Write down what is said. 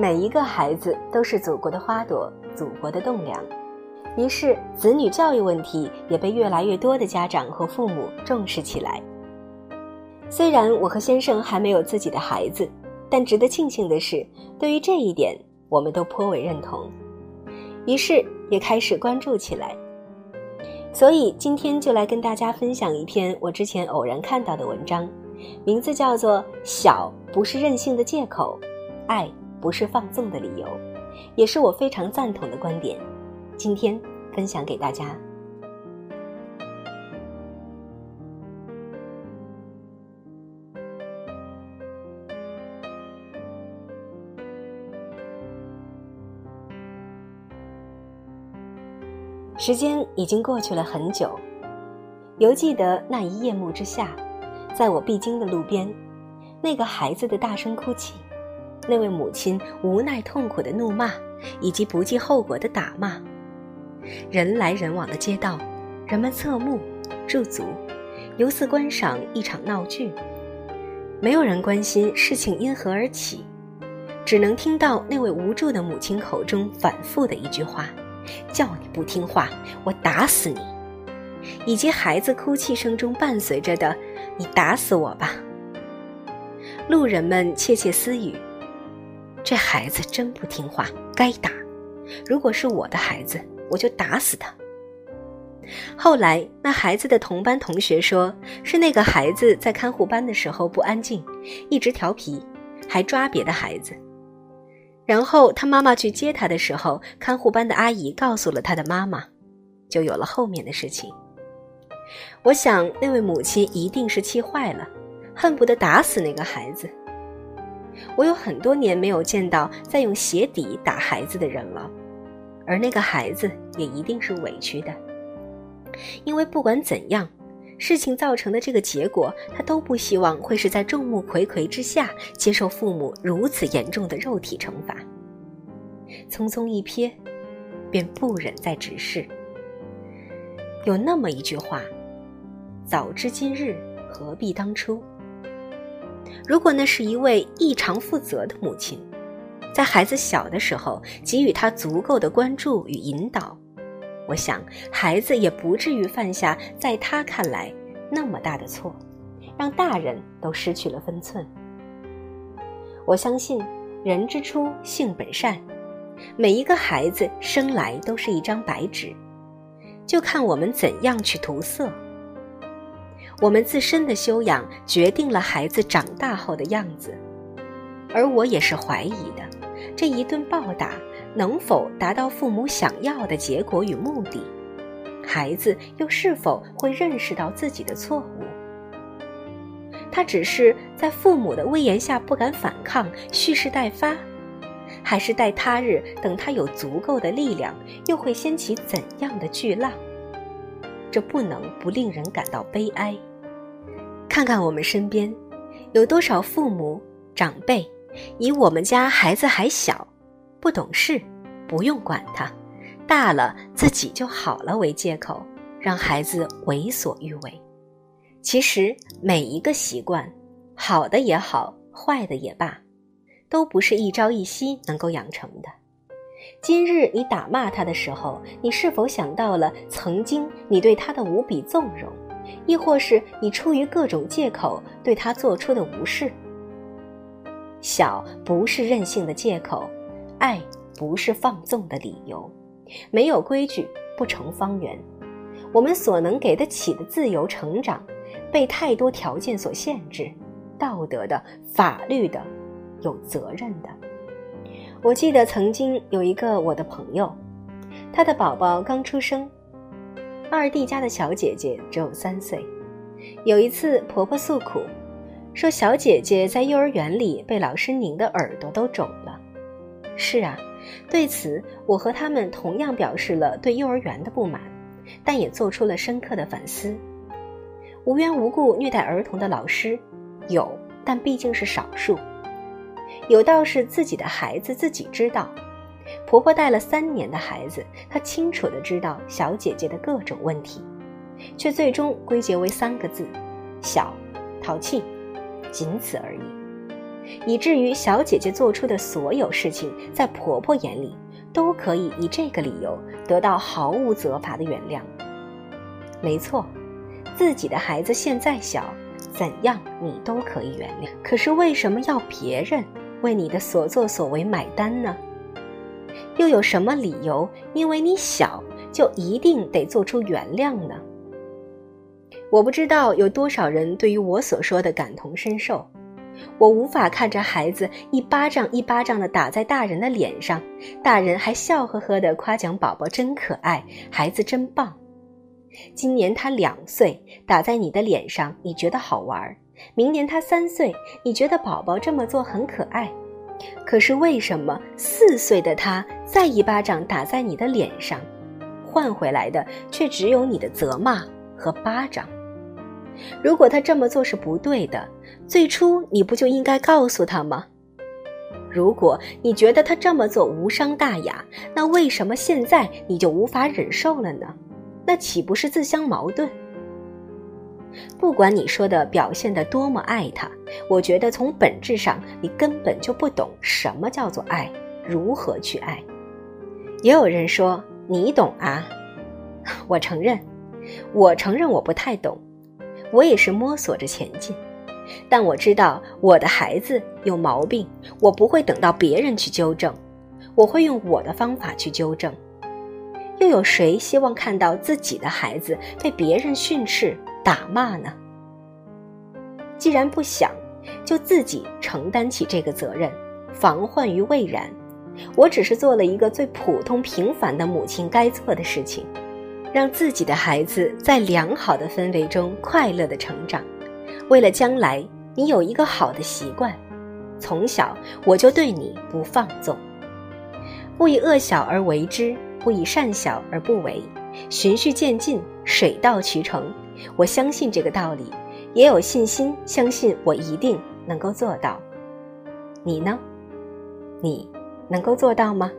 每一个孩子都是祖国的花朵，祖国的栋梁。于是，子女教育问题也被越来越多的家长和父母重视起来。虽然我和先生还没有自己的孩子，但值得庆幸的是，对于这一点，我们都颇为认同。于是，也开始关注起来。所以，今天就来跟大家分享一篇我之前偶然看到的文章，名字叫做《小不是任性的借口，爱》。不是放纵的理由，也是我非常赞同的观点。今天分享给大家。时间已经过去了很久，犹记得那一夜幕之下，在我必经的路边，那个孩子的大声哭泣。那位母亲无奈痛苦的怒骂，以及不计后果的打骂。人来人往的街道，人们侧目驻足，犹似观赏一场闹剧。没有人关心事情因何而起，只能听到那位无助的母亲口中反复的一句话：“叫你不听话，我打死你！”以及孩子哭泣声中伴随着的：“你打死我吧！”路人们窃窃私语。这孩子真不听话，该打。如果是我的孩子，我就打死他。后来，那孩子的同班同学说，是那个孩子在看护班的时候不安静，一直调皮，还抓别的孩子。然后他妈妈去接他的时候，看护班的阿姨告诉了他的妈妈，就有了后面的事情。我想，那位母亲一定是气坏了，恨不得打死那个孩子。我有很多年没有见到在用鞋底打孩子的人了，而那个孩子也一定是委屈的，因为不管怎样，事情造成的这个结果，他都不希望会是在众目睽睽之下接受父母如此严重的肉体惩罚。匆匆一瞥，便不忍再直视。有那么一句话：“早知今日，何必当初。”如果那是一位异常负责的母亲，在孩子小的时候给予他足够的关注与引导，我想孩子也不至于犯下在他看来那么大的错，让大人都失去了分寸。我相信人之初性本善，每一个孩子生来都是一张白纸，就看我们怎样去涂色。我们自身的修养决定了孩子长大后的样子，而我也是怀疑的，这一顿暴打能否达到父母想要的结果与目的？孩子又是否会认识到自己的错误？他只是在父母的威严下不敢反抗，蓄势待发，还是待他日等他有足够的力量，又会掀起怎样的巨浪？这不能不令人感到悲哀。看看我们身边，有多少父母长辈，以我们家孩子还小，不懂事，不用管他，大了自己就好了为借口，让孩子为所欲为。其实每一个习惯，好的也好，坏的也罢，都不是一朝一夕能够养成的。今日你打骂他的时候，你是否想到了曾经你对他的无比纵容？亦或是你出于各种借口对他做出的无视。小不是任性的借口，爱不是放纵的理由。没有规矩不成方圆。我们所能给得起的自由成长，被太多条件所限制。道德的、法律的、有责任的。我记得曾经有一个我的朋友，他的宝宝刚出生。二弟家的小姐姐只有三岁，有一次婆婆诉苦，说小姐姐在幼儿园里被老师拧的耳朵都肿了。是啊，对此我和他们同样表示了对幼儿园的不满，但也做出了深刻的反思。无缘无故虐待儿童的老师有，但毕竟是少数。有道是自己的孩子自己知道。婆婆带了三年的孩子，她清楚的知道小姐姐的各种问题，却最终归结为三个字：小、淘气，仅此而已。以至于小姐姐做出的所有事情，在婆婆眼里都可以以这个理由得到毫无责罚的原谅。没错，自己的孩子现在小，怎样你都可以原谅。可是为什么要别人为你的所作所为买单呢？又有什么理由，因为你小，就一定得做出原谅呢？我不知道有多少人对于我所说的感同身受。我无法看着孩子一巴掌一巴掌的打在大人的脸上，大人还笑呵呵的夸奖宝宝真可爱，孩子真棒。今年他两岁，打在你的脸上，你觉得好玩；明年他三岁，你觉得宝宝这么做很可爱。可是为什么四岁的他再一巴掌打在你的脸上，换回来的却只有你的责骂和巴掌？如果他这么做是不对的，最初你不就应该告诉他吗？如果你觉得他这么做无伤大雅，那为什么现在你就无法忍受了呢？那岂不是自相矛盾？不管你说的表现的多么爱他，我觉得从本质上你根本就不懂什么叫做爱，如何去爱。也有人说你懂啊，我承认，我承认我不太懂。我也是摸索着前进，但我知道我的孩子有毛病，我不会等到别人去纠正，我会用我的方法去纠正。又有谁希望看到自己的孩子被别人训斥、打骂呢？既然不想，就自己承担起这个责任，防患于未然。我只是做了一个最普通平凡的母亲该做的事情。让自己的孩子在良好的氛围中快乐的成长，为了将来你有一个好的习惯，从小我就对你不放纵，不以恶小而为之，不以善小而不为，循序渐进，水到渠成。我相信这个道理，也有信心相信我一定能够做到。你呢？你能够做到吗？